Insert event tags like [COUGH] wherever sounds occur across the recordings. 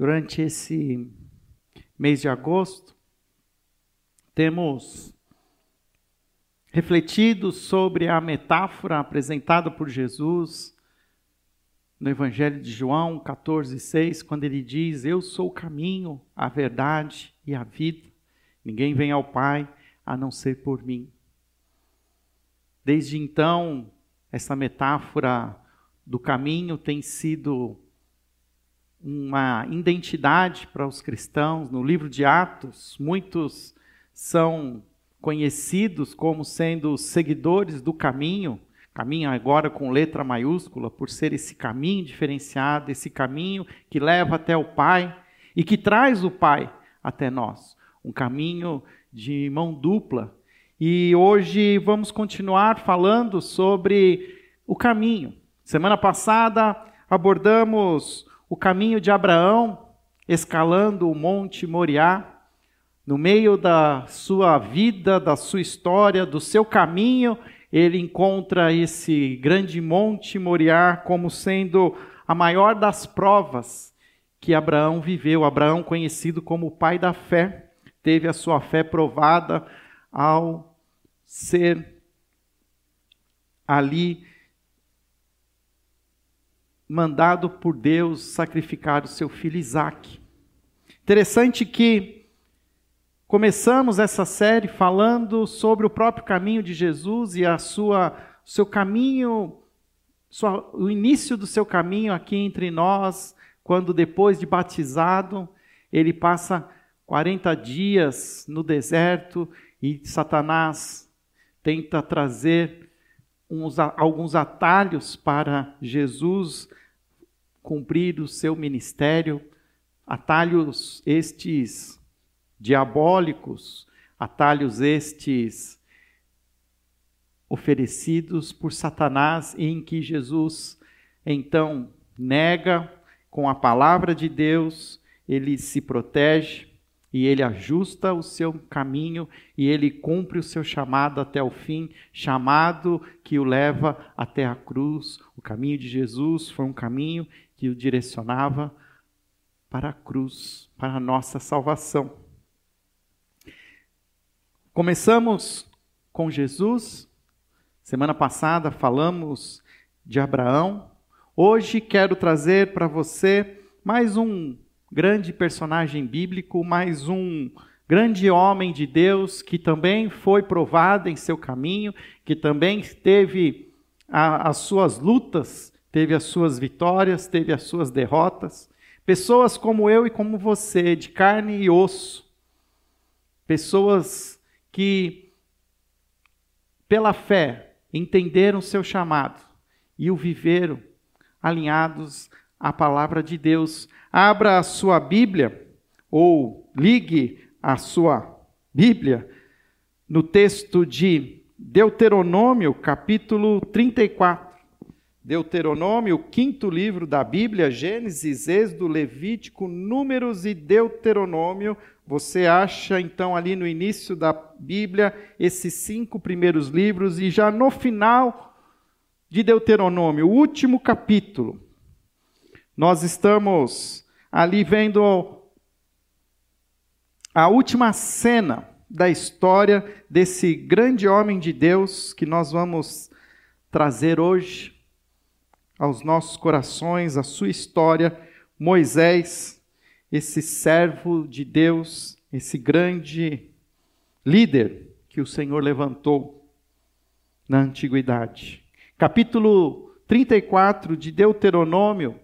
Durante esse mês de agosto, temos refletido sobre a metáfora apresentada por Jesus no Evangelho de João 14, 6, quando ele diz: Eu sou o caminho, a verdade e a vida. Ninguém vem ao Pai a não ser por mim. Desde então, essa metáfora do caminho tem sido uma identidade para os cristãos. No livro de Atos, muitos são conhecidos como sendo seguidores do caminho, caminho agora com letra maiúscula, por ser esse caminho diferenciado, esse caminho que leva até o Pai e que traz o Pai até nós. Um caminho de mão dupla. E hoje vamos continuar falando sobre o caminho. Semana passada abordamos o caminho de Abraão escalando o Monte Moriá, no meio da sua vida, da sua história, do seu caminho, ele encontra esse grande Monte Moriá como sendo a maior das provas que Abraão viveu. Abraão, conhecido como o pai da fé, teve a sua fé provada ao ser ali mandado por Deus sacrificar o seu filho Isaac. Interessante que começamos essa série falando sobre o próprio caminho de Jesus e a sua seu caminho, sua, o início do seu caminho aqui entre nós, quando depois de batizado, ele passa 40 dias no deserto e Satanás tenta trazer uns, alguns atalhos para Jesus cumprir o seu ministério, atalhos estes diabólicos, atalhos estes oferecidos por Satanás, em que Jesus então nega com a palavra de Deus, ele se protege e ele ajusta o seu caminho e ele cumpre o seu chamado até o fim, chamado que o leva até a cruz. O caminho de Jesus foi um caminho que o direcionava para a cruz, para a nossa salvação. Começamos com Jesus. Semana passada falamos de Abraão. Hoje quero trazer para você mais um grande personagem bíblico, mais um grande homem de Deus que também foi provado em seu caminho, que também teve a, as suas lutas teve as suas vitórias, teve as suas derrotas. Pessoas como eu e como você, de carne e osso. Pessoas que, pela fé, entenderam seu chamado e o viveram alinhados à palavra de Deus. Abra a sua Bíblia ou ligue a sua Bíblia no texto de Deuteronômio, capítulo 34. Deuteronômio, o quinto livro da Bíblia, Gênesis, Êxodo, Levítico, Números e Deuteronômio. Você acha então ali no início da Bíblia esses cinco primeiros livros e já no final de Deuteronômio, o último capítulo, nós estamos ali vendo a última cena da história desse grande homem de Deus que nós vamos trazer hoje aos nossos corações a sua história, Moisés, esse servo de Deus, esse grande líder que o Senhor levantou na antiguidade. Capítulo 34 de Deuteronômio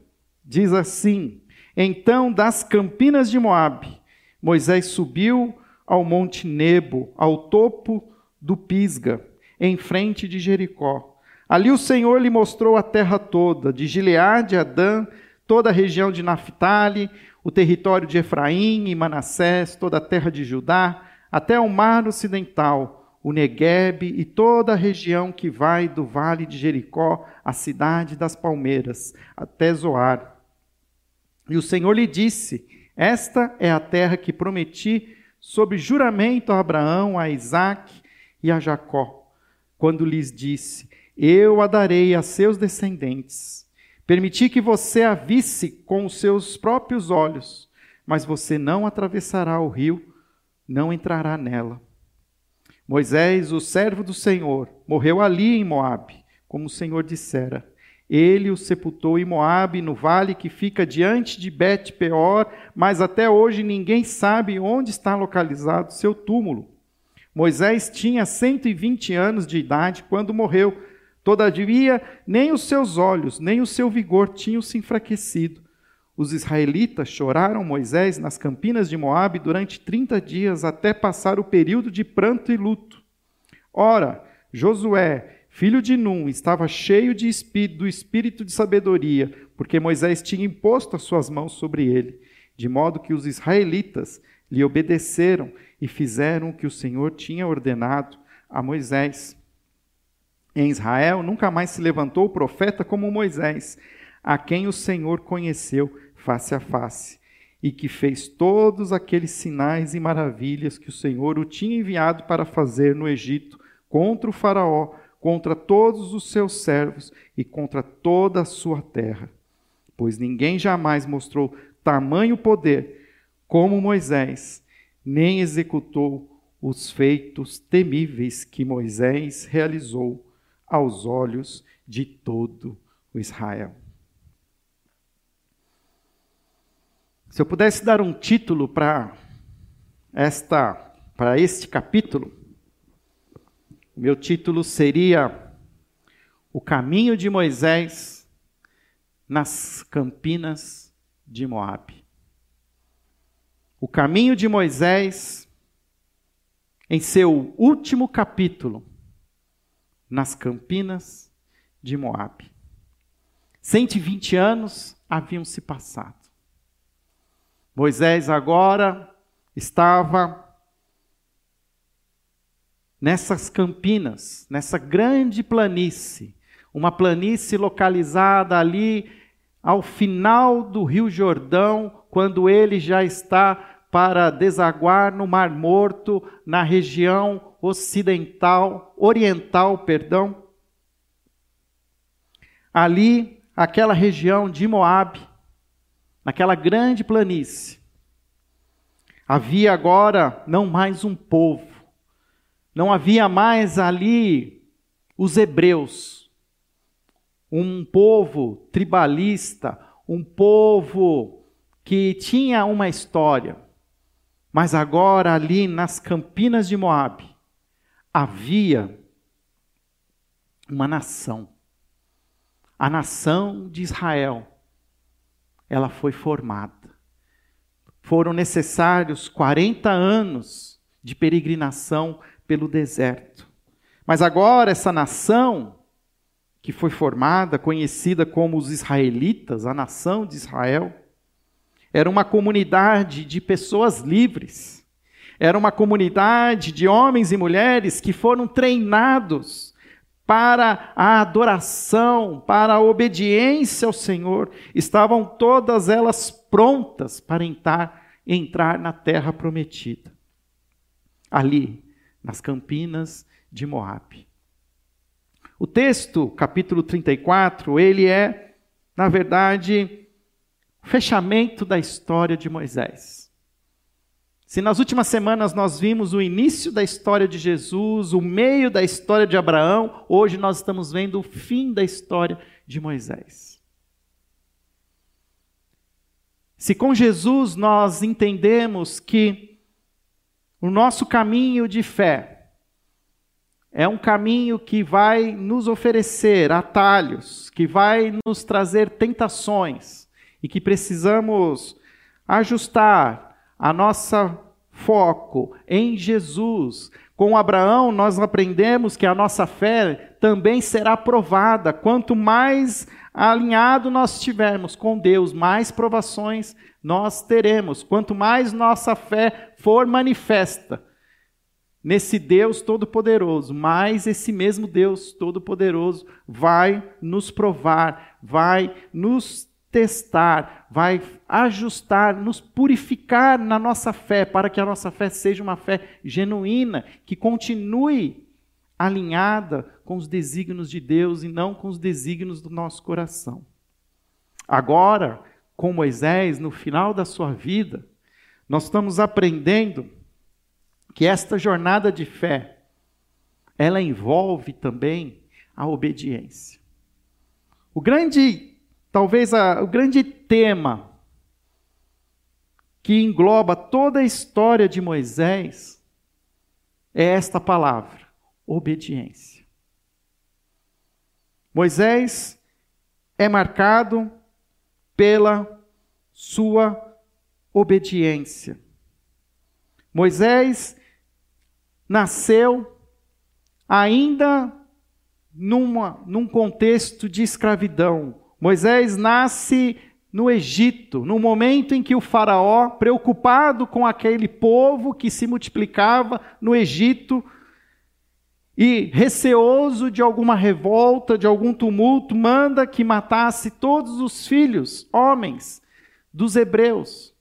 diz assim: Então das campinas de Moabe, Moisés subiu ao monte Nebo, ao topo do Pisga, em frente de Jericó. Ali o Senhor lhe mostrou a terra toda, de Gileade a Dan, toda a região de Naphtali, o território de Efraim e Manassés, toda a terra de Judá, até o mar ocidental, o Negueb e toda a região que vai do vale de Jericó, a cidade das palmeiras, até Zoar. E o Senhor lhe disse: Esta é a terra que prometi sob juramento a Abraão, a Isaque e a Jacó, quando lhes disse: eu a darei a seus descendentes. Permiti que você a visse com os seus próprios olhos, mas você não atravessará o rio, não entrará nela. Moisés, o servo do Senhor, morreu ali em Moabe, como o Senhor dissera. Ele o sepultou em Moabe, no vale que fica diante de Bet-peor, mas até hoje ninguém sabe onde está localizado seu túmulo. Moisés tinha 120 anos de idade quando morreu. Todavia, nem os seus olhos, nem o seu vigor tinham se enfraquecido. Os israelitas choraram Moisés nas campinas de Moabe durante 30 dias até passar o período de pranto e luto. Ora, Josué, filho de Num, estava cheio de do espírito de sabedoria, porque Moisés tinha imposto as suas mãos sobre ele, de modo que os israelitas lhe obedeceram e fizeram o que o Senhor tinha ordenado a Moisés. Em Israel nunca mais se levantou profeta como Moisés, a quem o Senhor conheceu face a face, e que fez todos aqueles sinais e maravilhas que o Senhor o tinha enviado para fazer no Egito contra o Faraó, contra todos os seus servos e contra toda a sua terra. Pois ninguém jamais mostrou tamanho poder como Moisés, nem executou os feitos temíveis que Moisés realizou aos olhos de todo o Israel. Se eu pudesse dar um título para esta para este capítulo, meu título seria O caminho de Moisés nas campinas de Moabe. O caminho de Moisés em seu último capítulo nas campinas de Moabe. 120 anos haviam se passado. Moisés agora estava nessas campinas, nessa grande planície, uma planície localizada ali ao final do Rio Jordão, quando ele já está para desaguar no Mar Morto, na região ocidental, oriental, perdão. Ali, aquela região de Moabe, naquela grande planície, havia agora não mais um povo, não havia mais ali os hebreus, um povo tribalista, um povo que tinha uma história, mas agora ali nas campinas de Moabe havia uma nação, a nação de Israel ela foi formada. Foram necessários 40 anos de peregrinação pelo deserto. Mas agora essa nação que foi formada, conhecida como os israelitas, a nação de Israel, era uma comunidade de pessoas livres. Era uma comunidade de homens e mulheres que foram treinados para a adoração, para a obediência ao Senhor, estavam todas elas prontas para entrar, entrar na terra prometida. Ali, nas campinas de Moabe. O texto, capítulo 34, ele é, na verdade, o fechamento da história de Moisés. Se nas últimas semanas nós vimos o início da história de Jesus, o meio da história de Abraão, hoje nós estamos vendo o fim da história de Moisés. Se com Jesus nós entendemos que o nosso caminho de fé é um caminho que vai nos oferecer atalhos, que vai nos trazer tentações e que precisamos ajustar a nossa foco em Jesus. Com Abraão, nós aprendemos que a nossa fé também será provada. Quanto mais alinhado nós estivermos com Deus, mais provações nós teremos. Quanto mais nossa fé for manifesta nesse Deus Todo-Poderoso, mais esse mesmo Deus Todo-Poderoso vai nos provar, vai nos testar, vai ajustar, nos purificar na nossa fé, para que a nossa fé seja uma fé genuína, que continue alinhada com os desígnios de Deus e não com os desígnios do nosso coração. Agora, com Moisés, no final da sua vida, nós estamos aprendendo que esta jornada de fé, ela envolve também a obediência. O grande, talvez a, o grande tema que engloba toda a história de Moisés é esta palavra: obediência. Moisés é marcado pela sua obediência. Moisés nasceu ainda numa, num contexto de escravidão. Moisés nasce no Egito, no momento em que o Faraó, preocupado com aquele povo que se multiplicava no Egito, e receoso de alguma revolta, de algum tumulto, manda que matasse todos os filhos, homens, dos hebreus.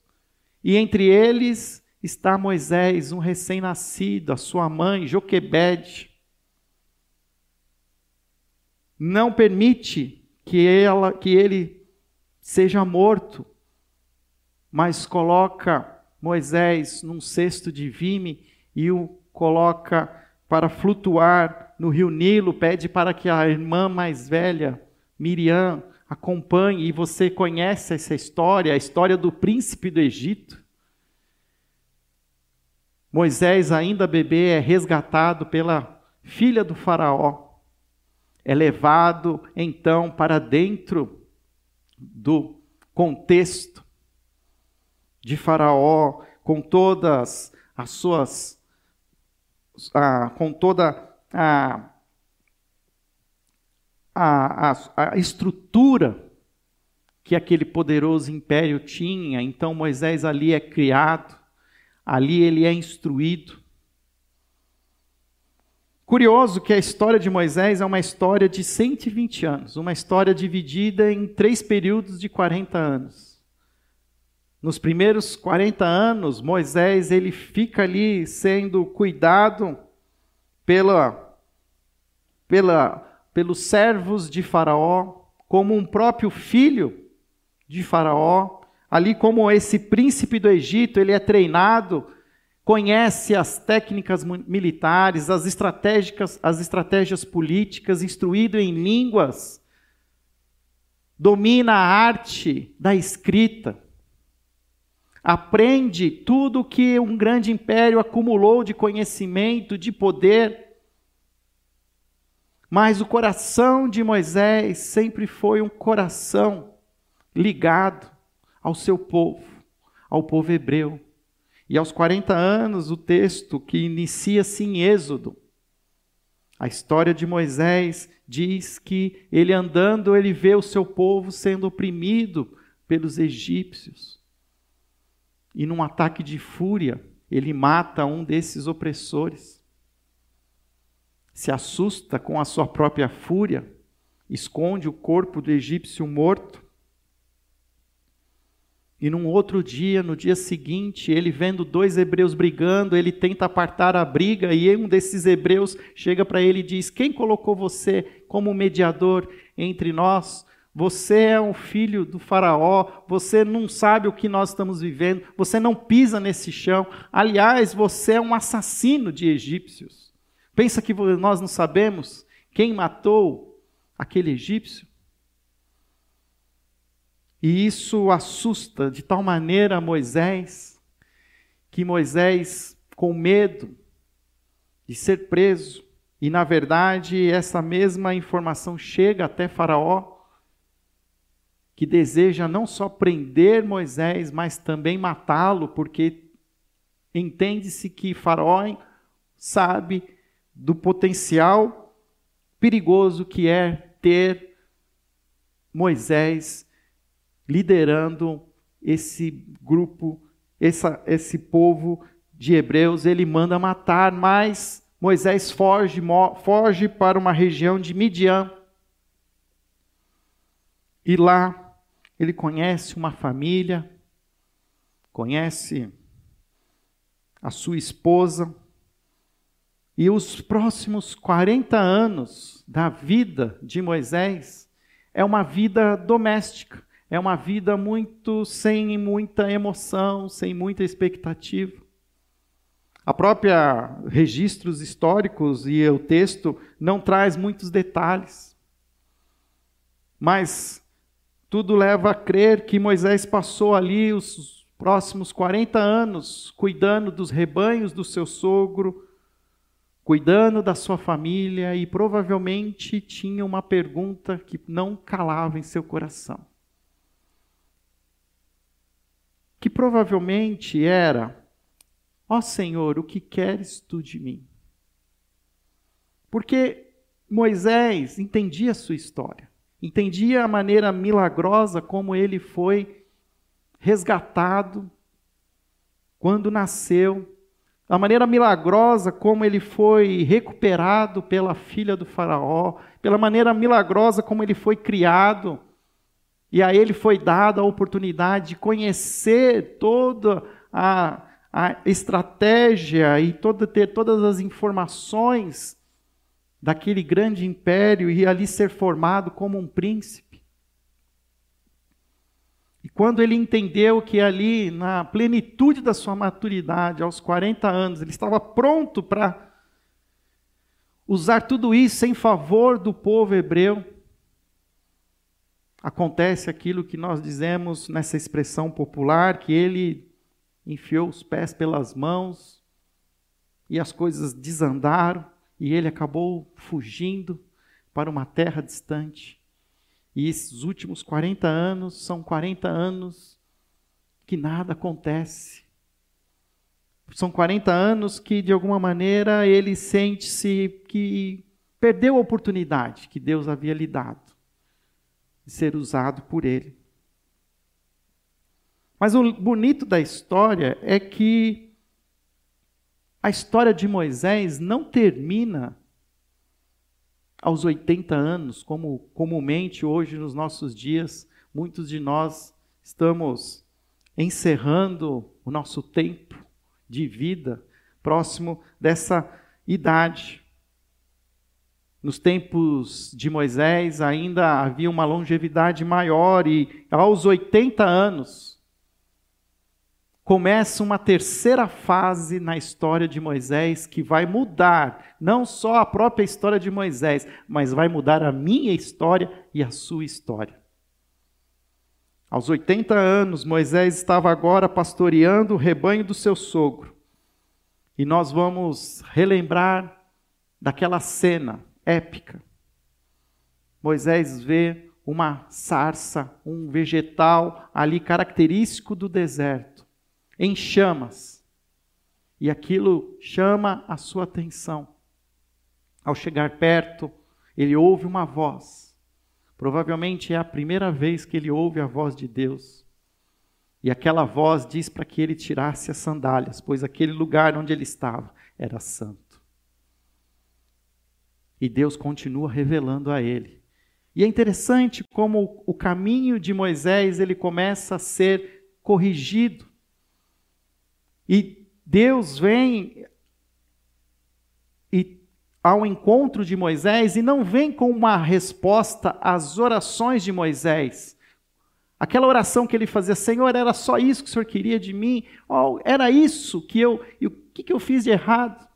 E entre eles está Moisés, um recém-nascido, a sua mãe, Joquebede. Não permite que, ela, que ele seja morto, mas coloca Moisés num cesto de vime e o coloca para flutuar no rio Nilo, pede para que a irmã mais velha, Miriam, acompanhe, e você conhece essa história, a história do príncipe do Egito. Moisés, ainda bebê, é resgatado pela filha do Faraó, é levado então para dentro do contexto de Faraó, com todas as suas. Ah, com toda a, a, a, a estrutura que aquele poderoso império tinha. Então Moisés ali é criado, ali ele é instruído. Curioso que a história de Moisés é uma história de 120 anos, uma história dividida em três períodos de 40 anos. Nos primeiros 40 anos, Moisés ele fica ali sendo cuidado pela, pela, pelos servos de Faraó, como um próprio filho de Faraó, ali como esse príncipe do Egito, ele é treinado conhece as técnicas militares, as estratégias, as estratégias políticas, instruído em línguas, domina a arte da escrita, aprende tudo o que um grande império acumulou de conhecimento, de poder. Mas o coração de Moisés sempre foi um coração ligado ao seu povo, ao povo hebreu. E aos 40 anos, o texto que inicia-se em Êxodo. A história de Moisés diz que ele andando, ele vê o seu povo sendo oprimido pelos egípcios. E num ataque de fúria, ele mata um desses opressores. Se assusta com a sua própria fúria, esconde o corpo do egípcio morto e num outro dia, no dia seguinte, ele vendo dois hebreus brigando, ele tenta apartar a briga e um desses hebreus chega para ele e diz: Quem colocou você como mediador entre nós? Você é um filho do Faraó, você não sabe o que nós estamos vivendo, você não pisa nesse chão. Aliás, você é um assassino de egípcios. Pensa que nós não sabemos quem matou aquele egípcio? E isso assusta de tal maneira Moisés, que Moisés, com medo de ser preso, e na verdade essa mesma informação chega até Faraó, que deseja não só prender Moisés, mas também matá-lo, porque entende-se que Faraó sabe do potencial perigoso que é ter Moisés liderando esse grupo, essa, esse povo de hebreus, ele manda matar, mas Moisés foge, foge para uma região de Midian. E lá ele conhece uma família, conhece a sua esposa, e os próximos 40 anos da vida de Moisés é uma vida doméstica é uma vida muito sem muita emoção, sem muita expectativa. A própria registros históricos e o texto não traz muitos detalhes. Mas tudo leva a crer que Moisés passou ali os próximos 40 anos cuidando dos rebanhos do seu sogro, cuidando da sua família e provavelmente tinha uma pergunta que não calava em seu coração. Que provavelmente era: Ó oh Senhor, o que queres tu de mim? Porque Moisés entendia a sua história, entendia a maneira milagrosa como ele foi resgatado quando nasceu, a maneira milagrosa como ele foi recuperado pela filha do Faraó, pela maneira milagrosa como ele foi criado, e a ele foi dada a oportunidade de conhecer toda a a estratégia e toda, ter todas as informações daquele grande império e ali ser formado como um príncipe. E quando ele entendeu que ali, na plenitude da sua maturidade, aos 40 anos, ele estava pronto para usar tudo isso em favor do povo hebreu, acontece aquilo que nós dizemos nessa expressão popular, que ele enfiou os pés pelas mãos e as coisas desandaram e ele acabou fugindo para uma terra distante. E esses últimos 40 anos são 40 anos que nada acontece. São 40 anos que, de alguma maneira, ele sente-se que perdeu a oportunidade que Deus havia lhe dado de ser usado por ele. Mas o bonito da história é que a história de Moisés não termina aos 80 anos, como comumente hoje nos nossos dias, muitos de nós estamos encerrando o nosso tempo de vida próximo dessa idade. Nos tempos de Moisés ainda havia uma longevidade maior e aos 80 anos começa uma terceira fase na história de Moisés que vai mudar não só a própria história de Moisés, mas vai mudar a minha história e a sua história. Aos 80 anos, Moisés estava agora pastoreando o rebanho do seu sogro. E nós vamos relembrar daquela cena épica. Moisés vê uma sarça, um vegetal ali característico do deserto em chamas. E aquilo chama a sua atenção. Ao chegar perto, ele ouve uma voz. Provavelmente é a primeira vez que ele ouve a voz de Deus. E aquela voz diz para que ele tirasse as sandálias, pois aquele lugar onde ele estava era santo. E Deus continua revelando a ele. E é interessante como o caminho de Moisés ele começa a ser corrigido e Deus vem e ao encontro de Moisés e não vem com uma resposta às orações de Moisés. Aquela oração que ele fazia, Senhor, era só isso que o Senhor queria de mim? Oh, era isso que eu. O que, que eu fiz de errado?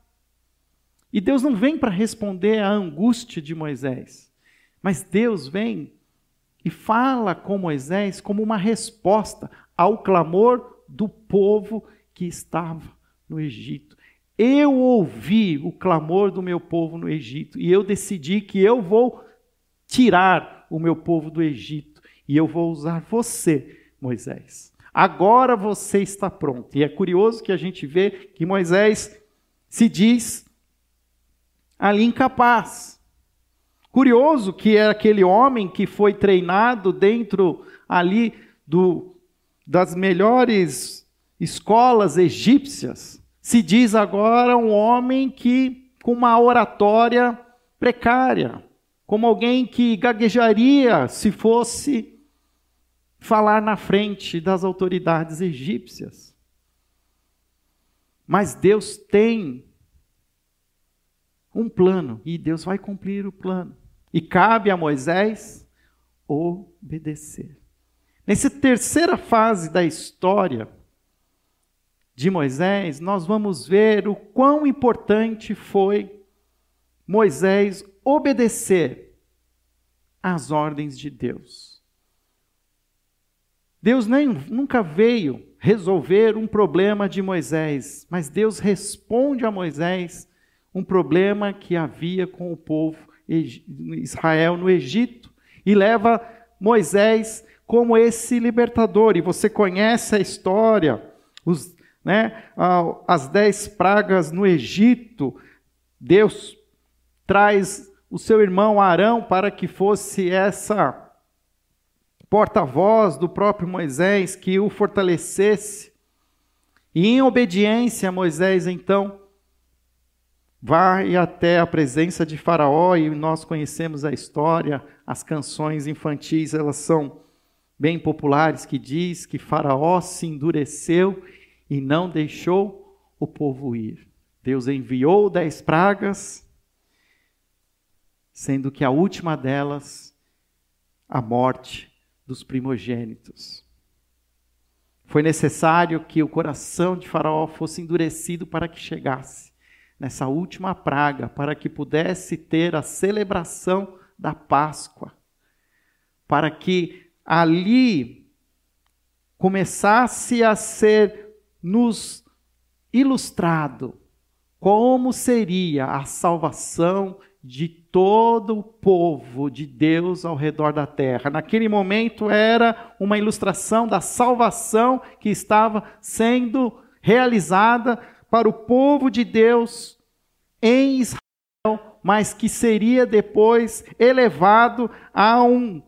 E Deus não vem para responder à angústia de Moisés, mas Deus vem e fala com Moisés como uma resposta ao clamor do povo que estava no Egito. Eu ouvi o clamor do meu povo no Egito e eu decidi que eu vou tirar o meu povo do Egito e eu vou usar você, Moisés. Agora você está pronto. E é curioso que a gente vê que Moisés se diz ali incapaz. Curioso que é aquele homem que foi treinado dentro ali do, das melhores escolas egípcias, se diz agora um homem que com uma oratória precária, como alguém que gaguejaria se fosse falar na frente das autoridades egípcias. Mas Deus tem um plano e Deus vai cumprir o plano. E cabe a Moisés obedecer. Nessa terceira fase da história de Moisés, nós vamos ver o quão importante foi Moisés obedecer às ordens de Deus. Deus nem, nunca veio resolver um problema de Moisés, mas Deus responde a Moisés um problema que havia com o povo Israel no Egito e leva Moisés como esse libertador. E você conhece a história, os, né, as dez pragas no Egito. Deus traz o seu irmão Arão para que fosse essa porta-voz do próprio Moisés, que o fortalecesse. E em obediência, Moisés então vai até a presença de Faraó e nós conhecemos a história, as canções infantis, elas são bem populares que diz que Faraó se endureceu e não deixou o povo ir. Deus enviou dez pragas, sendo que a última delas a morte dos primogênitos. Foi necessário que o coração de Faraó fosse endurecido para que chegasse nessa última praga, para que pudesse ter a celebração da Páscoa, para que ali começasse a ser nos ilustrado como seria a salvação de todo o povo de Deus ao redor da terra. Naquele momento era uma ilustração da salvação que estava sendo realizada para o povo de Deus em Israel, mas que seria depois elevado a um,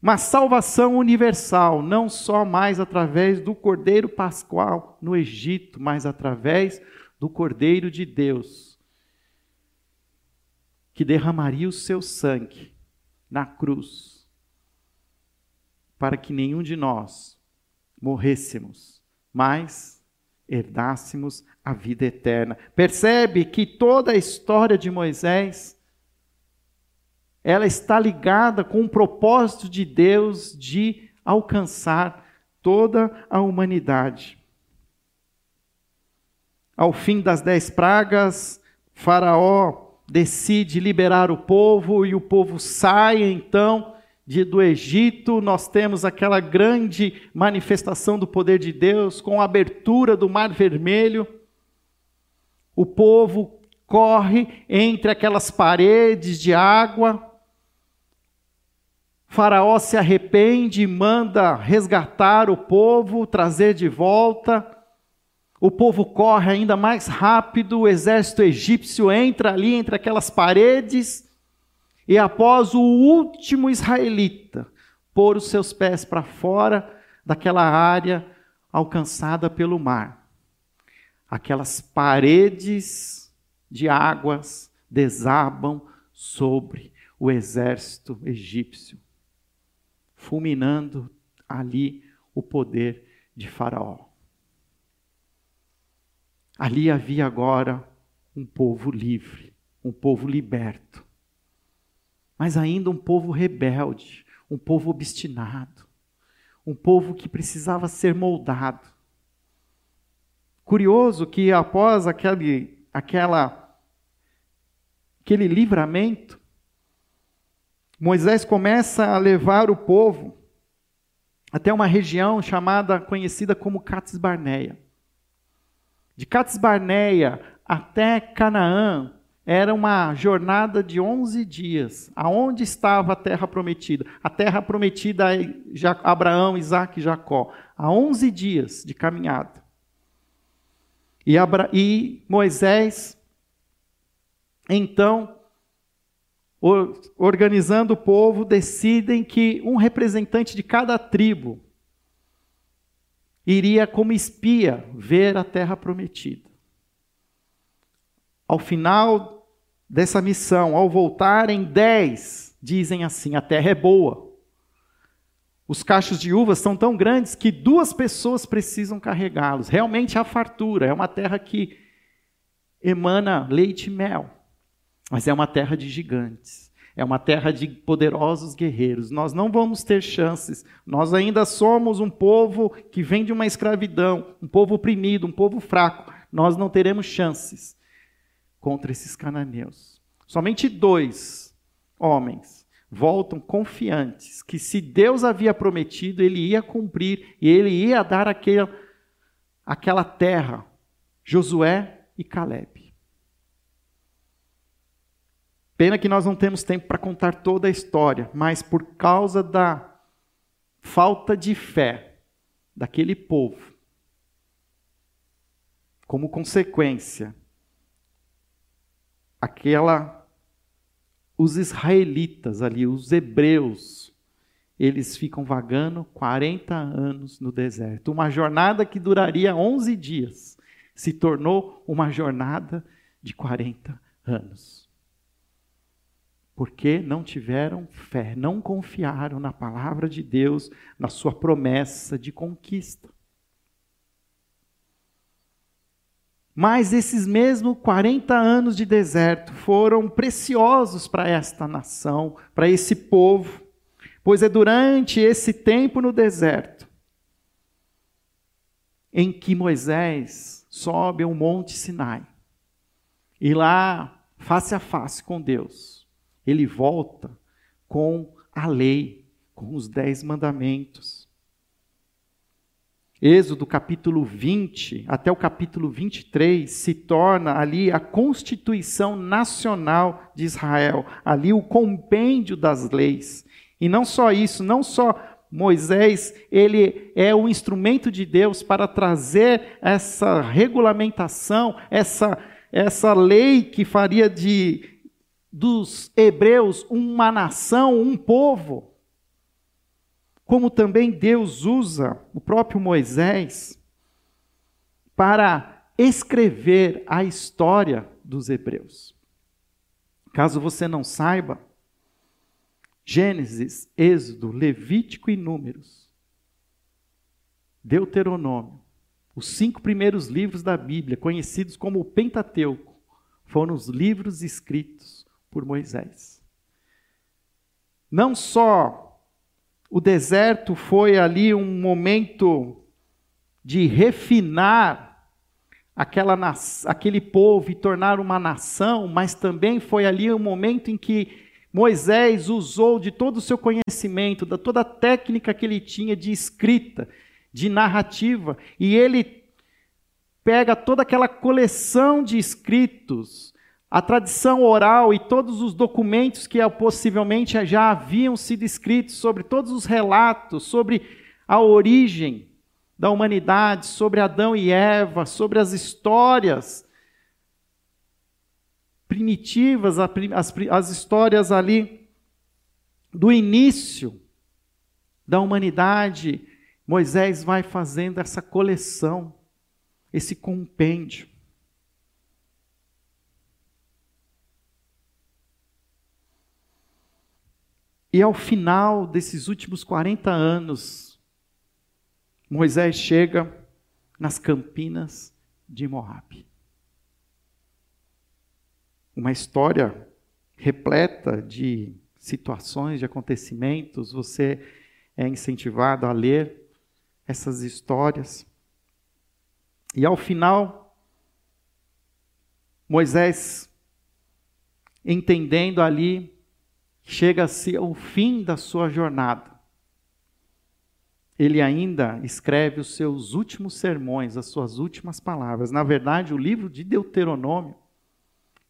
uma salvação universal, não só mais através do Cordeiro Pascual no Egito, mas através do Cordeiro de Deus que derramaria o seu sangue na cruz, para que nenhum de nós morrêssemos, mas herdássemos a vida eterna. Percebe que toda a história de Moisés ela está ligada com o propósito de Deus de alcançar toda a humanidade. Ao fim das dez pragas, Faraó decide liberar o povo e o povo sai então de, do Egito. Nós temos aquela grande manifestação do poder de Deus com a abertura do Mar Vermelho. O povo corre entre aquelas paredes de água. Faraó se arrepende e manda resgatar o povo, trazer de volta. O povo corre ainda mais rápido, o exército egípcio entra ali entre aquelas paredes, e após o último israelita pôr os seus pés para fora daquela área alcançada pelo mar, aquelas paredes de águas desabam sobre o exército egípcio, fulminando ali o poder de Faraó. Ali havia agora um povo livre, um povo liberto, mas ainda um povo rebelde, um povo obstinado, um povo que precisava ser moldado. Curioso que após aquele, aquela, aquele livramento, Moisés começa a levar o povo até uma região chamada, conhecida como Cades Barneia. De Cades Barneia até Canaã era uma jornada de 11 dias. Aonde estava a terra prometida? A terra prometida a Abraão, Isaac e Jacó. Há 11 dias de caminhada. E, Abra... e Moisés, então, organizando o povo, decidem que um representante de cada tribo iria como espia ver a terra prometida. Ao final dessa missão, ao voltarem, dez dizem assim: a terra é boa. Os cachos de uvas são tão grandes que duas pessoas precisam carregá-los. Realmente há fartura, é uma terra que emana leite e mel, mas é uma terra de gigantes. É uma terra de poderosos guerreiros. Nós não vamos ter chances. Nós ainda somos um povo que vem de uma escravidão, um povo oprimido, um povo fraco. Nós não teremos chances contra esses cananeus. Somente dois homens voltam confiantes que se Deus havia prometido, ele ia cumprir e ele ia dar aquela, aquela terra. Josué e Caleb. Pena que nós não temos tempo para contar toda a história, mas por causa da falta de fé daquele povo, como consequência, aquela os israelitas ali, os hebreus, eles ficam vagando 40 anos no deserto. Uma jornada que duraria 11 dias se tornou uma jornada de 40 anos porque não tiveram fé, não confiaram na palavra de Deus, na sua promessa de conquista. Mas esses mesmos 40 anos de deserto foram preciosos para esta nação, para esse povo, pois é durante esse tempo no deserto em que Moisés sobe ao Monte Sinai e lá, face a face com Deus, ele volta com a lei, com os dez mandamentos. Êxodo capítulo 20 até o capítulo 23 se torna ali a constituição nacional de Israel, ali o compêndio das leis. E não só isso, não só Moisés, ele é o instrumento de Deus para trazer essa regulamentação, essa, essa lei que faria de dos hebreus uma nação, um povo. Como também Deus usa o próprio Moisés para escrever a história dos hebreus. Caso você não saiba, Gênesis, Êxodo, Levítico e Números, Deuteronômio, os cinco primeiros livros da Bíblia, conhecidos como o Pentateuco, foram os livros escritos por Moisés. Não só o deserto foi ali um momento de refinar aquela, aquele povo e tornar uma nação, mas também foi ali um momento em que Moisés usou de todo o seu conhecimento, da toda a técnica que ele tinha de escrita, de narrativa, e ele pega toda aquela coleção de escritos a tradição oral e todos os documentos que possivelmente já haviam sido escritos sobre todos os relatos, sobre a origem da humanidade, sobre Adão e Eva, sobre as histórias primitivas, as, as histórias ali do início da humanidade, Moisés vai fazendo essa coleção, esse compêndio. E ao final desses últimos 40 anos, Moisés chega nas campinas de Moabe. Uma história repleta de situações, de acontecimentos, você é incentivado a ler essas histórias. E ao final, Moisés, entendendo ali chega-se ao fim da sua jornada. Ele ainda escreve os seus últimos sermões, as suas últimas palavras. Na verdade, o livro de Deuteronômio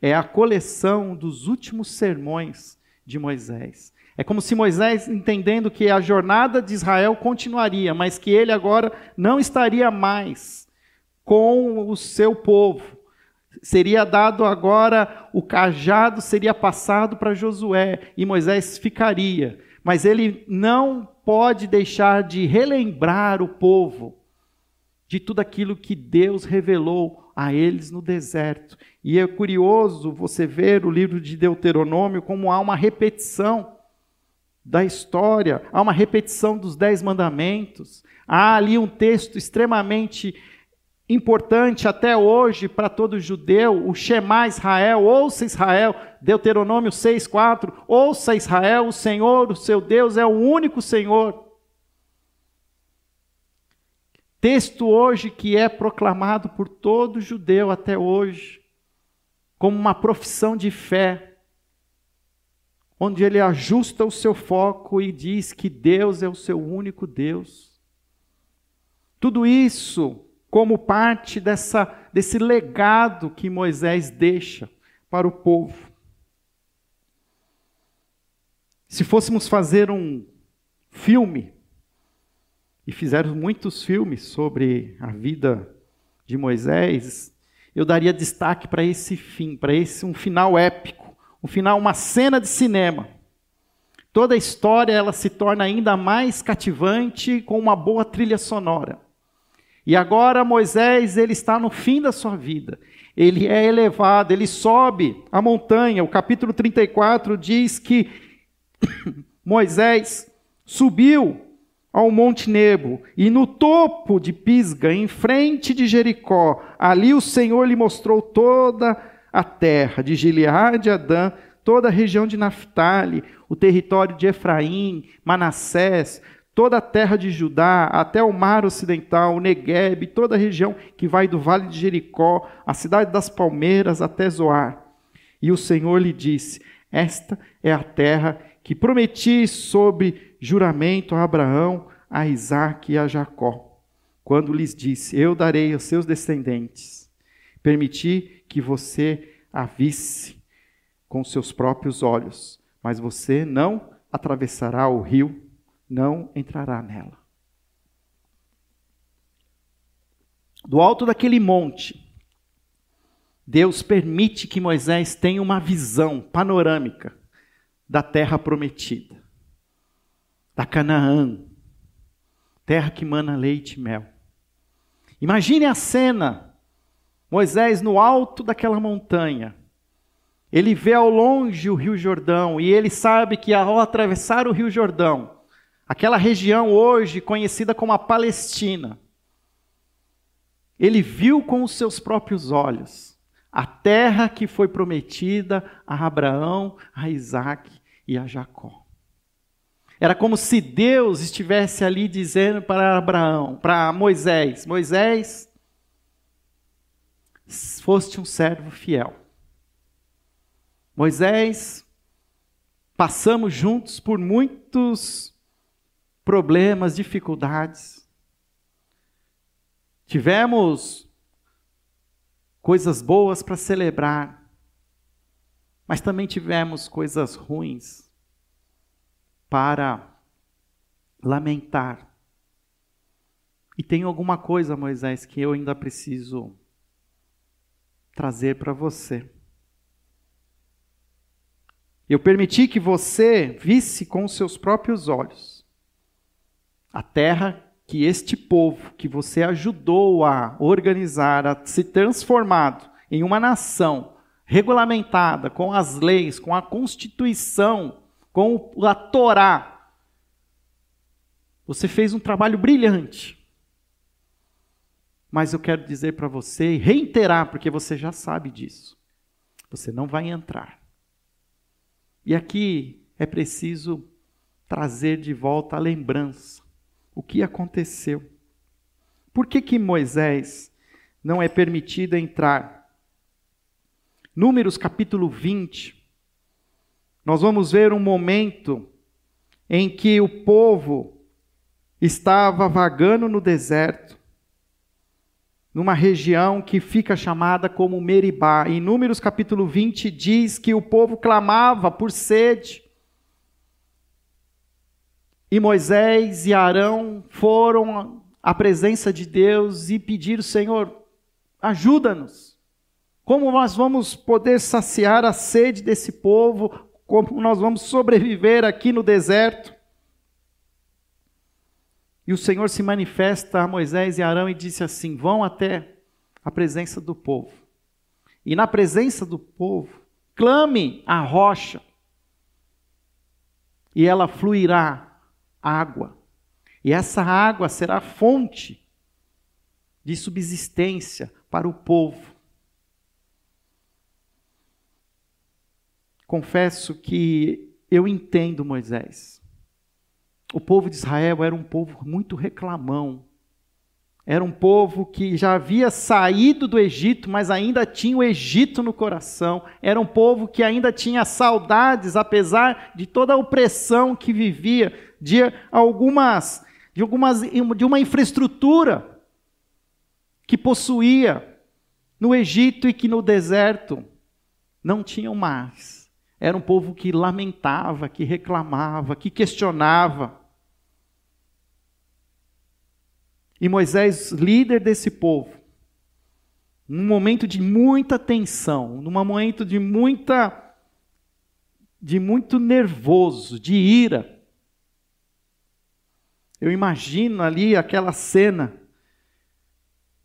é a coleção dos últimos sermões de Moisés. É como se Moisés, entendendo que a jornada de Israel continuaria, mas que ele agora não estaria mais com o seu povo, Seria dado agora o cajado, seria passado para Josué e Moisés ficaria. Mas ele não pode deixar de relembrar o povo de tudo aquilo que Deus revelou a eles no deserto. E é curioso você ver o livro de Deuteronômio como há uma repetição da história, há uma repetição dos dez mandamentos, há ali um texto extremamente importante até hoje para todo judeu, o Shema Israel, ouça Israel, Deuteronômio 6,4, ouça Israel, o Senhor, o seu Deus, é o único Senhor. Texto hoje que é proclamado por todo judeu até hoje, como uma profissão de fé, onde ele ajusta o seu foco e diz que Deus é o seu único Deus. Tudo isso como parte dessa, desse legado que Moisés deixa para o povo. Se fôssemos fazer um filme, e fizeram muitos filmes sobre a vida de Moisés, eu daria destaque para esse fim, para esse um final épico, um final, uma cena de cinema. Toda a história ela se torna ainda mais cativante com uma boa trilha sonora. E agora Moisés, ele está no fim da sua vida. Ele é elevado, ele sobe a montanha. O capítulo 34 diz que [COUGHS] Moisés subiu ao Monte Nebo e no topo de Pisga, em frente de Jericó, ali o Senhor lhe mostrou toda a terra de Gileade Adã, toda a região de Naphtali, o território de Efraim, Manassés, toda a terra de Judá, até o mar ocidental, o Negueb, toda a região que vai do vale de Jericó, a cidade das palmeiras até Zoar. E o Senhor lhe disse: Esta é a terra que prometi sob juramento a Abraão, a Isaque e a Jacó, quando lhes disse: Eu darei aos seus descendentes. Permiti que você a visse com seus próprios olhos, mas você não atravessará o rio não entrará nela. Do alto daquele monte, Deus permite que Moisés tenha uma visão panorâmica da terra prometida, da Canaã, terra que mana leite e mel. Imagine a cena: Moisés no alto daquela montanha, ele vê ao longe o Rio Jordão e ele sabe que ao atravessar o Rio Jordão, aquela região hoje conhecida como a Palestina. Ele viu com os seus próprios olhos a terra que foi prometida a Abraão, a Isaac e a Jacó. Era como se Deus estivesse ali dizendo para Abraão, para Moisés: Moisés, foste um servo fiel. Moisés, passamos juntos por muitos problemas, dificuldades. Tivemos coisas boas para celebrar, mas também tivemos coisas ruins para lamentar. E tem alguma coisa, Moisés, que eu ainda preciso trazer para você. Eu permiti que você visse com seus próprios olhos a terra que este povo que você ajudou a organizar, a se transformado em uma nação regulamentada com as leis, com a constituição, com a Torá. Você fez um trabalho brilhante. Mas eu quero dizer para você e reiterar, porque você já sabe disso. Você não vai entrar. E aqui é preciso trazer de volta a lembrança o que aconteceu. Por que, que Moisés não é permitido entrar? Números capítulo 20, nós vamos ver um momento em que o povo estava vagando no deserto, numa região que fica chamada como Meribá. Em Números capítulo 20 diz que o povo clamava por sede. E Moisés e Arão foram à presença de Deus e pediram: Senhor, ajuda-nos. Como nós vamos poder saciar a sede desse povo? Como nós vamos sobreviver aqui no deserto? E o Senhor se manifesta a Moisés e Arão e disse assim: Vão até a presença do povo. E na presença do povo, clame a rocha, e ela fluirá água. E essa água será fonte de subsistência para o povo. Confesso que eu entendo Moisés. O povo de Israel era um povo muito reclamão. Era um povo que já havia saído do Egito, mas ainda tinha o Egito no coração. Era um povo que ainda tinha saudades, apesar de toda a opressão que vivia, de algumas, de algumas, de uma infraestrutura que possuía no Egito e que no deserto não tinham mais. Era um povo que lamentava, que reclamava, que questionava. E Moisés, líder desse povo, num momento de muita tensão, num momento de muita de muito nervoso, de ira. Eu imagino ali aquela cena.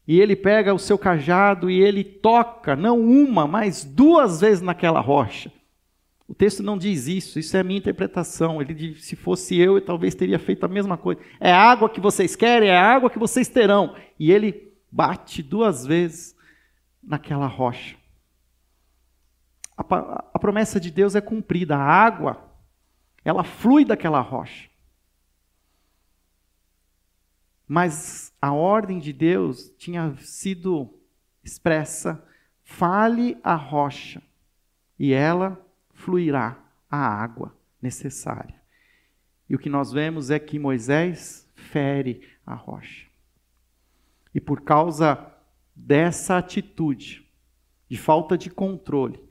E ele pega o seu cajado e ele toca, não uma, mas duas vezes naquela rocha. O texto não diz isso, isso é a minha interpretação. Ele diz, se fosse eu, eu talvez teria feito a mesma coisa. É água que vocês querem, é água que vocês terão. E ele bate duas vezes naquela rocha. A, a promessa de Deus é cumprida. A água, ela flui daquela rocha. Mas a ordem de Deus tinha sido expressa: fale a rocha, e ela fluirá a água necessária. E o que nós vemos é que Moisés fere a rocha. E por causa dessa atitude de falta de controle,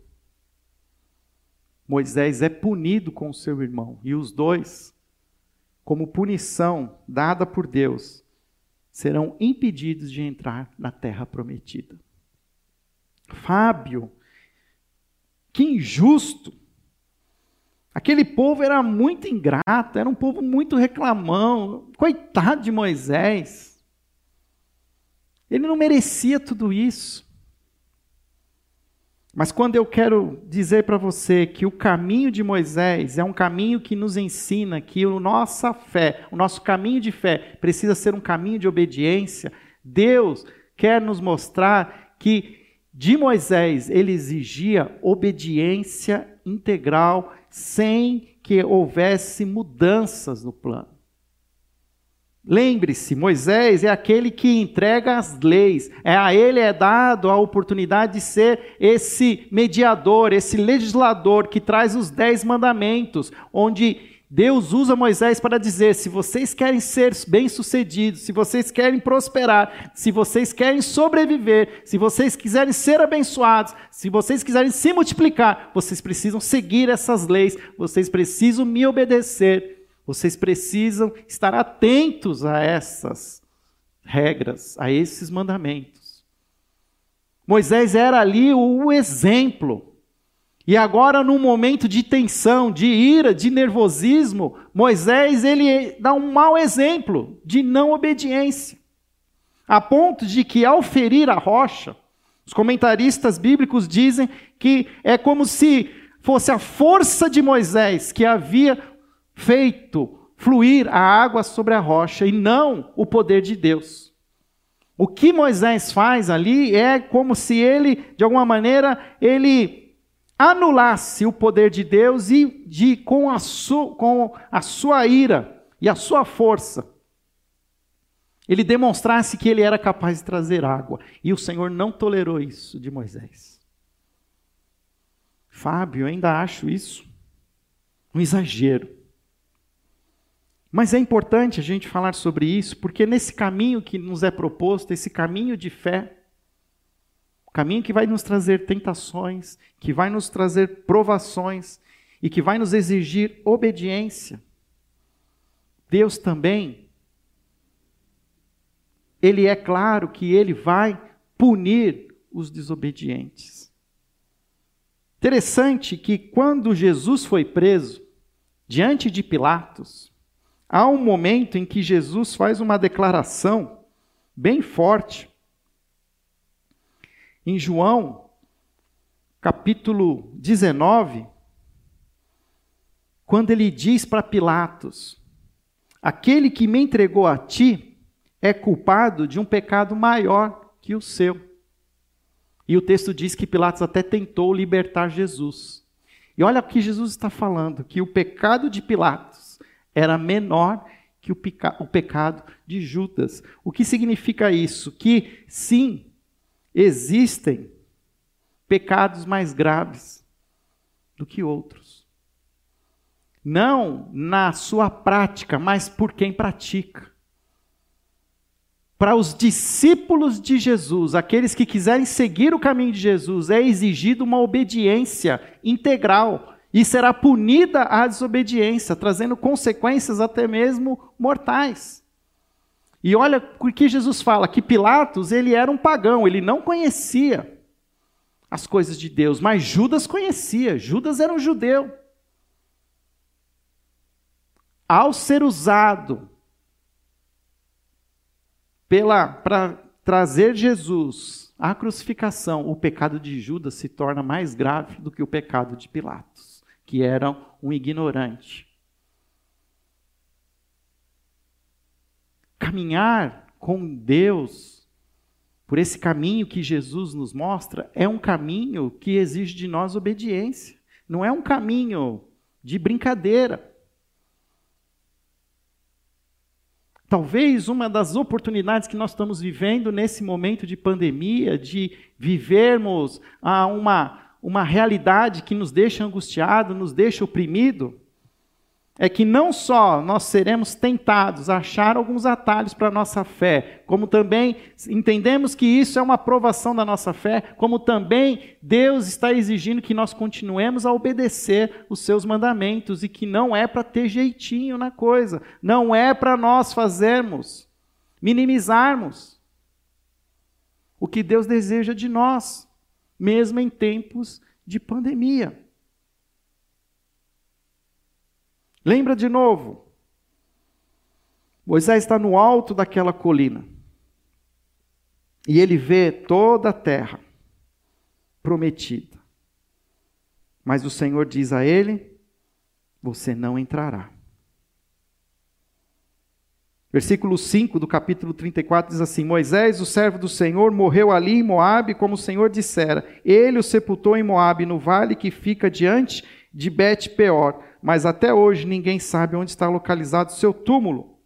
Moisés é punido com seu irmão. E os dois, como punição dada por Deus, serão impedidos de entrar na terra prometida. Fábio, que injusto! Aquele povo era muito ingrato, era um povo muito reclamão. Coitado de Moisés. Ele não merecia tudo isso. Mas quando eu quero dizer para você que o caminho de Moisés é um caminho que nos ensina que a nossa fé, o nosso caminho de fé precisa ser um caminho de obediência, Deus quer nos mostrar que de Moisés ele exigia obediência integral sem que houvesse mudanças no plano. Lembre-se, Moisés é aquele que entrega as leis, é a ele é dado a oportunidade de ser esse mediador, esse legislador que traz os dez mandamentos, onde Deus usa Moisés para dizer: se vocês querem ser bem-sucedidos, se vocês querem prosperar, se vocês querem sobreviver, se vocês quiserem ser abençoados, se vocês quiserem se multiplicar, vocês precisam seguir essas leis, vocês precisam me obedecer, vocês precisam estar atentos a essas regras, a esses mandamentos. Moisés era ali o exemplo. E agora, num momento de tensão, de ira, de nervosismo, Moisés ele dá um mau exemplo de não obediência. A ponto de que, ao ferir a rocha, os comentaristas bíblicos dizem que é como se fosse a força de Moisés que havia feito fluir a água sobre a rocha e não o poder de Deus. O que Moisés faz ali é como se ele, de alguma maneira, ele anulasse o poder de Deus e de com a, su, com a sua ira e a sua força, ele demonstrasse que ele era capaz de trazer água. E o Senhor não tolerou isso de Moisés. Fábio, eu ainda acho isso um exagero. Mas é importante a gente falar sobre isso, porque nesse caminho que nos é proposto, esse caminho de fé, caminho que vai nos trazer tentações, que vai nos trazer provações e que vai nos exigir obediência. Deus também, Ele é claro que Ele vai punir os desobedientes. Interessante que quando Jesus foi preso, diante de Pilatos, há um momento em que Jesus faz uma declaração bem forte em João, capítulo 19, quando ele diz para Pilatos: Aquele que me entregou a ti, é culpado de um pecado maior que o seu. E o texto diz que Pilatos até tentou libertar Jesus. E olha o que Jesus está falando: que o pecado de Pilatos era menor que o, o pecado de Judas. O que significa isso? Que sim, existem pecados mais graves do que outros. Não na sua prática, mas por quem pratica. Para os discípulos de Jesus, aqueles que quiserem seguir o caminho de Jesus, é exigido uma obediência integral e será punida a desobediência, trazendo consequências até mesmo mortais. E olha o que Jesus fala, que Pilatos, ele era um pagão, ele não conhecia as coisas de Deus, mas Judas conhecia, Judas era um judeu. Ao ser usado para trazer Jesus à crucificação, o pecado de Judas se torna mais grave do que o pecado de Pilatos que era um ignorante. Caminhar com Deus, por esse caminho que Jesus nos mostra, é um caminho que exige de nós obediência. Não é um caminho de brincadeira. Talvez uma das oportunidades que nós estamos vivendo nesse momento de pandemia, de vivermos a uma uma realidade que nos deixa angustiado, nos deixa oprimido, é que não só nós seremos tentados a achar alguns atalhos para a nossa fé, como também entendemos que isso é uma aprovação da nossa fé, como também Deus está exigindo que nós continuemos a obedecer os seus mandamentos e que não é para ter jeitinho na coisa, não é para nós fazermos, minimizarmos o que Deus deseja de nós mesmo em tempos de pandemia. Lembra de novo? Moisés está no alto daquela colina e ele vê toda a terra prometida. Mas o Senhor diz a ele: Você não entrará. Versículo 5 do capítulo 34 diz assim: Moisés, o servo do Senhor, morreu ali em Moabe, como o Senhor dissera. Ele o sepultou em Moabe, no vale que fica diante de Bet-peor. Mas até hoje ninguém sabe onde está localizado seu túmulo.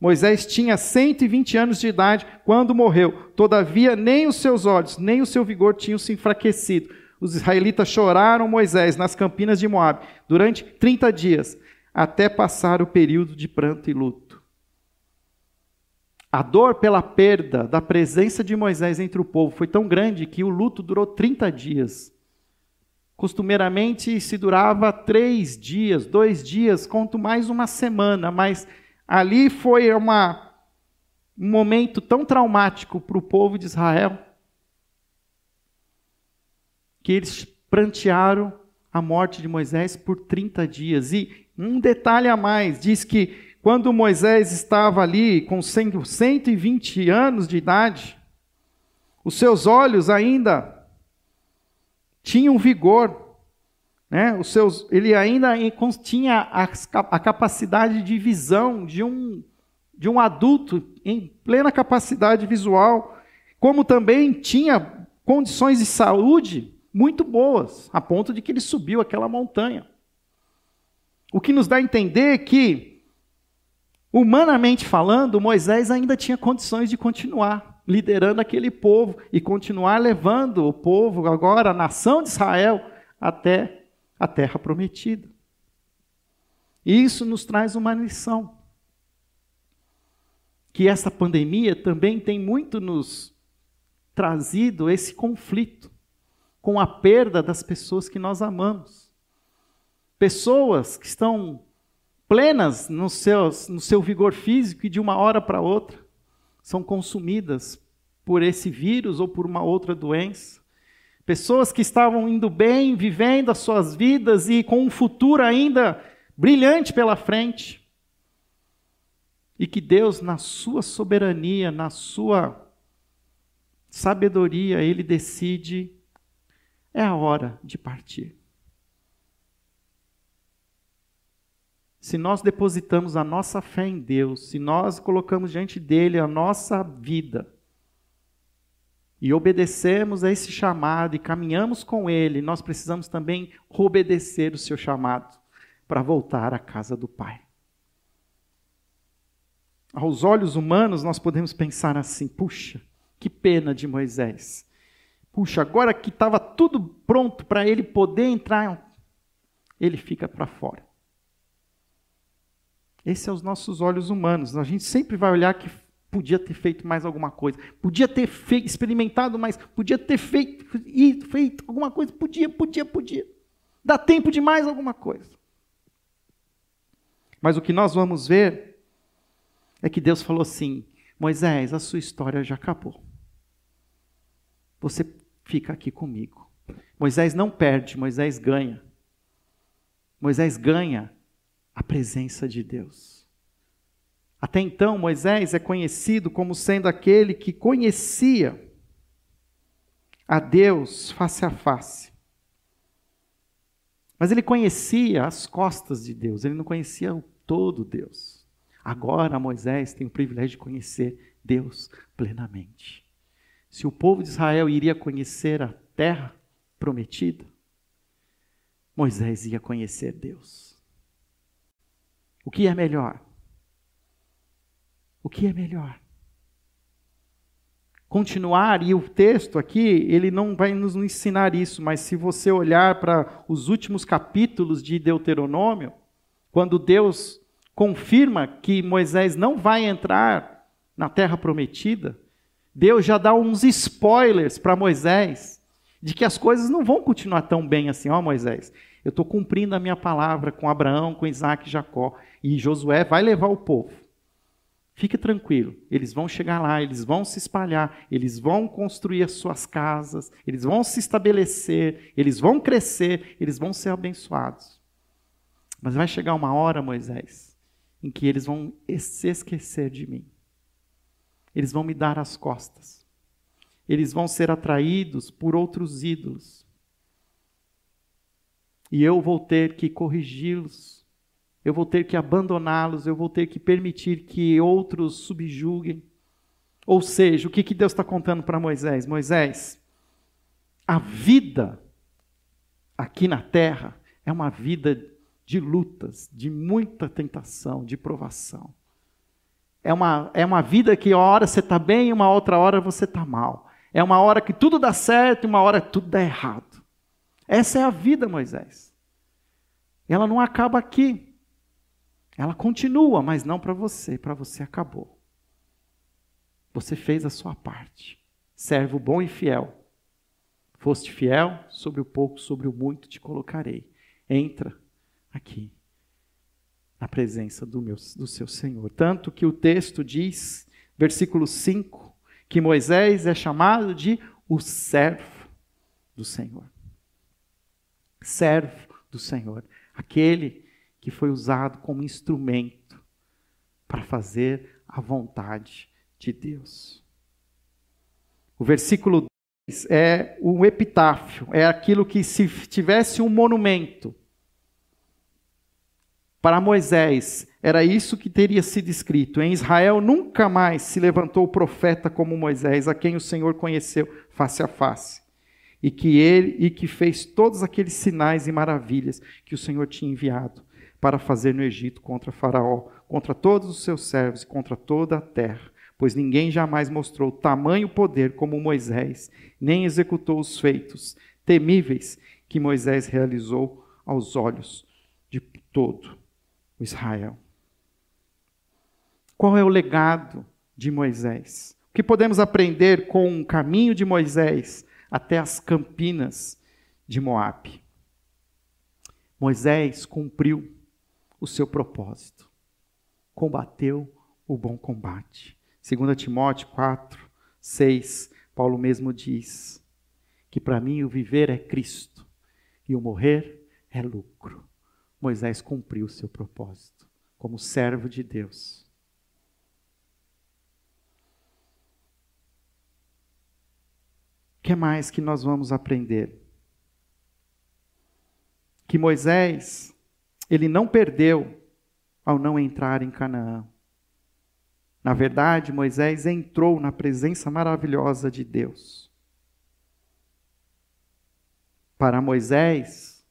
Moisés tinha 120 anos de idade quando morreu. Todavia, nem os seus olhos, nem o seu vigor tinham se enfraquecido. Os israelitas choraram Moisés nas campinas de Moabe durante 30 dias, até passar o período de pranto e luto. A dor pela perda da presença de Moisés entre o povo foi tão grande que o luto durou 30 dias. Costumeiramente se durava três dias, dois dias, quanto mais uma semana, mas ali foi uma, um momento tão traumático para o povo de Israel que eles prantearam a morte de Moisés por 30 dias. E um detalhe a mais: diz que quando Moisés estava ali com 120 anos de idade, os seus olhos ainda tinham vigor, né? Os seus, ele ainda tinha a, capacidade de visão de um, de um adulto em plena capacidade visual, como também tinha condições de saúde muito boas, a ponto de que ele subiu aquela montanha. O que nos dá a entender que Humanamente falando, Moisés ainda tinha condições de continuar liderando aquele povo e continuar levando o povo, agora a nação de Israel, até a terra prometida. E isso nos traz uma lição. Que essa pandemia também tem muito nos trazido esse conflito com a perda das pessoas que nós amamos. Pessoas que estão plenas no seu, no seu vigor físico e de uma hora para outra são consumidas por esse vírus ou por uma outra doença. Pessoas que estavam indo bem, vivendo as suas vidas e com um futuro ainda brilhante pela frente. E que Deus, na sua soberania, na sua sabedoria, Ele decide: é a hora de partir. Se nós depositamos a nossa fé em Deus, se nós colocamos diante dele a nossa vida, e obedecemos a esse chamado e caminhamos com ele, nós precisamos também obedecer o seu chamado para voltar à casa do Pai. Aos olhos humanos, nós podemos pensar assim: puxa, que pena de Moisés. Puxa, agora que estava tudo pronto para ele poder entrar, ele fica para fora. Esse é os nossos olhos humanos. A gente sempre vai olhar que podia ter feito mais alguma coisa, podia ter feito, experimentado mais, podia ter feito, feito alguma coisa, podia, podia, podia. Dá tempo de mais alguma coisa. Mas o que nós vamos ver é que Deus falou assim: Moisés, a sua história já acabou. Você fica aqui comigo. Moisés não perde, Moisés ganha. Moisés ganha a presença de Deus. Até então, Moisés é conhecido como sendo aquele que conhecia a Deus face a face. Mas ele conhecia as costas de Deus, ele não conhecia o todo Deus. Agora Moisés tem o privilégio de conhecer Deus plenamente. Se o povo de Israel iria conhecer a terra prometida, Moisés ia conhecer Deus. O que é melhor? O que é melhor? Continuar, e o texto aqui, ele não vai nos ensinar isso, mas se você olhar para os últimos capítulos de Deuteronômio, quando Deus confirma que Moisés não vai entrar na terra prometida, Deus já dá uns spoilers para Moisés de que as coisas não vão continuar tão bem assim, ó Moisés. Eu estou cumprindo a minha palavra com Abraão, com Isaac e Jacó. E Josué vai levar o povo. Fique tranquilo, eles vão chegar lá, eles vão se espalhar, eles vão construir as suas casas, eles vão se estabelecer, eles vão crescer, eles vão ser abençoados. Mas vai chegar uma hora, Moisés, em que eles vão se esquecer de mim. Eles vão me dar as costas. Eles vão ser atraídos por outros ídolos. E eu vou ter que corrigi-los, eu vou ter que abandoná-los, eu vou ter que permitir que outros subjuguem. Ou seja, o que, que Deus está contando para Moisés? Moisés, a vida aqui na terra é uma vida de lutas, de muita tentação, de provação. É uma, é uma vida que uma hora você está bem e uma outra hora você está mal. É uma hora que tudo dá certo e uma hora tudo dá errado. Essa é a vida, Moisés. Ela não acaba aqui. Ela continua, mas não para você. Para você acabou. Você fez a sua parte. Servo bom e fiel. Foste fiel, sobre o pouco, sobre o muito te colocarei. Entra aqui, na presença do, meu, do seu Senhor. Tanto que o texto diz, versículo 5, que Moisés é chamado de o servo do Senhor servo do Senhor, aquele que foi usado como instrumento para fazer a vontade de Deus. O versículo 2 é o epitáfio, é aquilo que se tivesse um monumento para Moisés, era isso que teria sido escrito. Em Israel nunca mais se levantou profeta como Moisés, a quem o Senhor conheceu face a face e que ele e que fez todos aqueles sinais e maravilhas que o Senhor tinha enviado para fazer no Egito contra Faraó, contra todos os seus servos e contra toda a terra, pois ninguém jamais mostrou tamanho poder como Moisés, nem executou os feitos temíveis que Moisés realizou aos olhos de todo o Israel. Qual é o legado de Moisés? O que podemos aprender com o caminho de Moisés até as campinas de Moabe. Moisés cumpriu o seu propósito. Combateu o bom combate. 2 Timóteo 4, 6, Paulo mesmo diz que para mim o viver é Cristo e o morrer é lucro. Moisés cumpriu o seu propósito como servo de Deus. que mais que nós vamos aprender? Que Moisés, ele não perdeu ao não entrar em Canaã. Na verdade, Moisés entrou na presença maravilhosa de Deus. Para Moisés,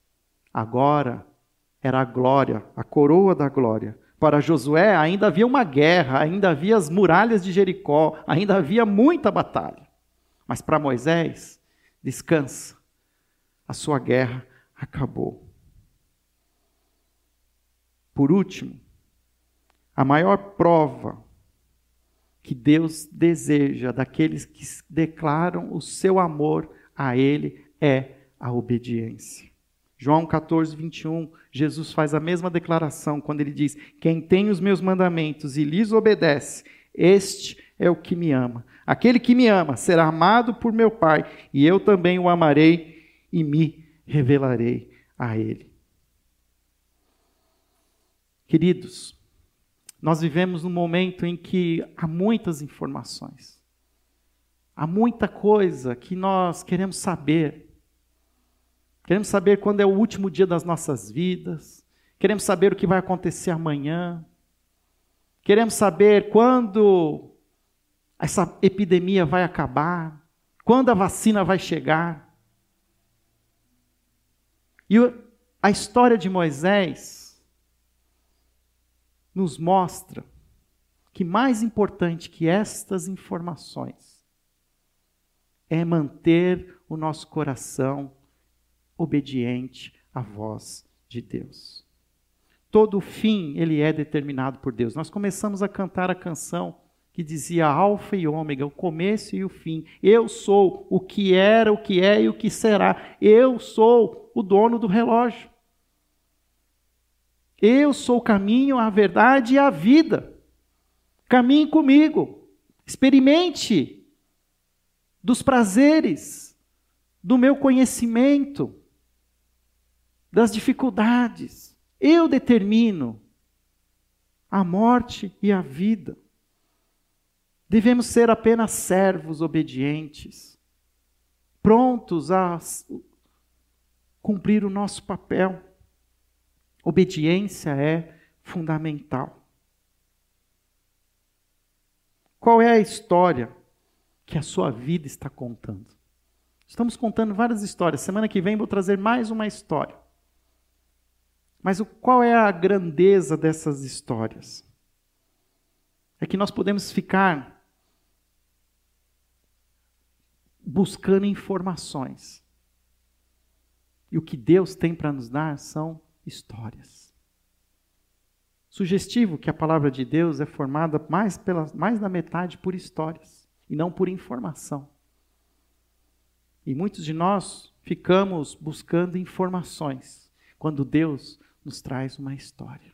agora era a glória, a coroa da glória. Para Josué, ainda havia uma guerra, ainda havia as muralhas de Jericó, ainda havia muita batalha. Mas para Moisés, descansa, a sua guerra acabou. Por último, a maior prova que Deus deseja daqueles que declaram o seu amor a Ele é a obediência. João 14, 21, Jesus faz a mesma declaração quando ele diz: Quem tem os meus mandamentos e lhes obedece, este é o que me ama. Aquele que me ama será amado por meu Pai, e eu também o amarei e me revelarei a ele. Queridos, nós vivemos num momento em que há muitas informações, há muita coisa que nós queremos saber. Queremos saber quando é o último dia das nossas vidas, queremos saber o que vai acontecer amanhã, queremos saber quando essa epidemia vai acabar, quando a vacina vai chegar. E a história de Moisés nos mostra que mais importante que estas informações é manter o nosso coração obediente à voz de Deus. Todo fim, ele é determinado por Deus. Nós começamos a cantar a canção que dizia alfa e ômega, o começo e o fim. Eu sou o que era, o que é e o que será. Eu sou o dono do relógio. Eu sou o caminho, a verdade e a vida. Caminhe comigo. Experimente dos prazeres, do meu conhecimento, das dificuldades. Eu determino a morte e a vida. Devemos ser apenas servos obedientes, prontos a cumprir o nosso papel. Obediência é fundamental. Qual é a história que a sua vida está contando? Estamos contando várias histórias. Semana que vem vou trazer mais uma história. Mas o, qual é a grandeza dessas histórias? É que nós podemos ficar buscando informações. E o que Deus tem para nos dar são histórias. Sugestivo que a palavra de Deus é formada mais, pela, mais da metade por histórias e não por informação. E muitos de nós ficamos buscando informações quando Deus nos traz uma história.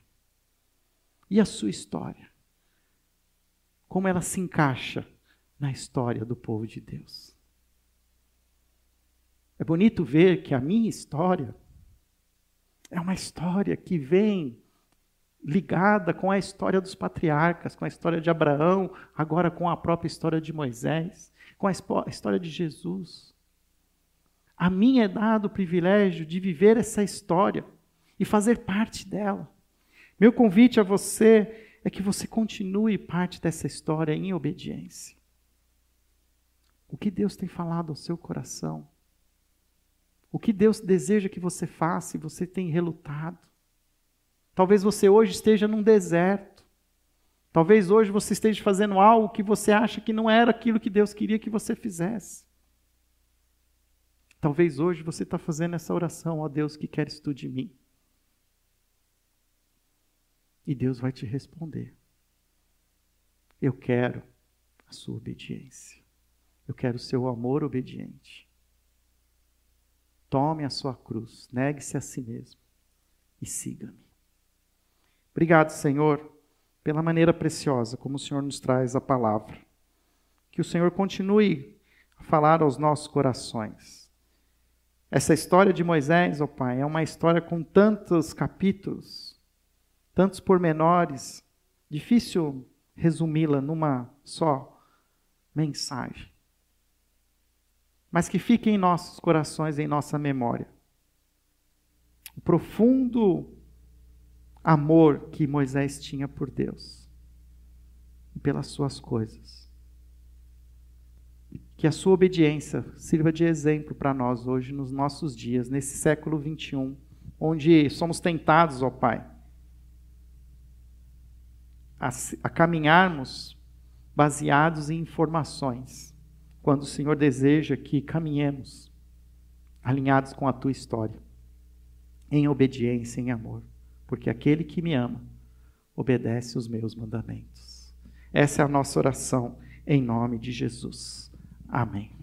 E a sua história? Como ela se encaixa na história do povo de Deus? É bonito ver que a minha história é uma história que vem ligada com a história dos patriarcas, com a história de Abraão, agora com a própria história de Moisés, com a história de Jesus. A mim é dado o privilégio de viver essa história e fazer parte dela. Meu convite a você é que você continue parte dessa história em obediência. O que Deus tem falado ao seu coração? O que Deus deseja que você faça e você tem relutado. Talvez você hoje esteja num deserto. Talvez hoje você esteja fazendo algo que você acha que não era aquilo que Deus queria que você fizesse. Talvez hoje você está fazendo essa oração, ó Deus, que queres tu de mim? E Deus vai te responder. Eu quero a sua obediência. Eu quero o seu amor obediente. Tome a sua cruz, negue-se a si mesmo e siga-me. Obrigado, Senhor, pela maneira preciosa como o Senhor nos traz a palavra. Que o Senhor continue a falar aos nossos corações. Essa história de Moisés, ó oh Pai, é uma história com tantos capítulos, tantos pormenores, difícil resumi-la numa só mensagem mas que fique em nossos corações, em nossa memória. O profundo amor que Moisés tinha por Deus e pelas suas coisas. Que a sua obediência sirva de exemplo para nós hoje, nos nossos dias, nesse século 21, onde somos tentados, ó Pai, a, a caminharmos baseados em informações, quando o Senhor deseja que caminhemos alinhados com a tua história, em obediência, em amor, porque aquele que me ama obedece os meus mandamentos. Essa é a nossa oração em nome de Jesus. Amém.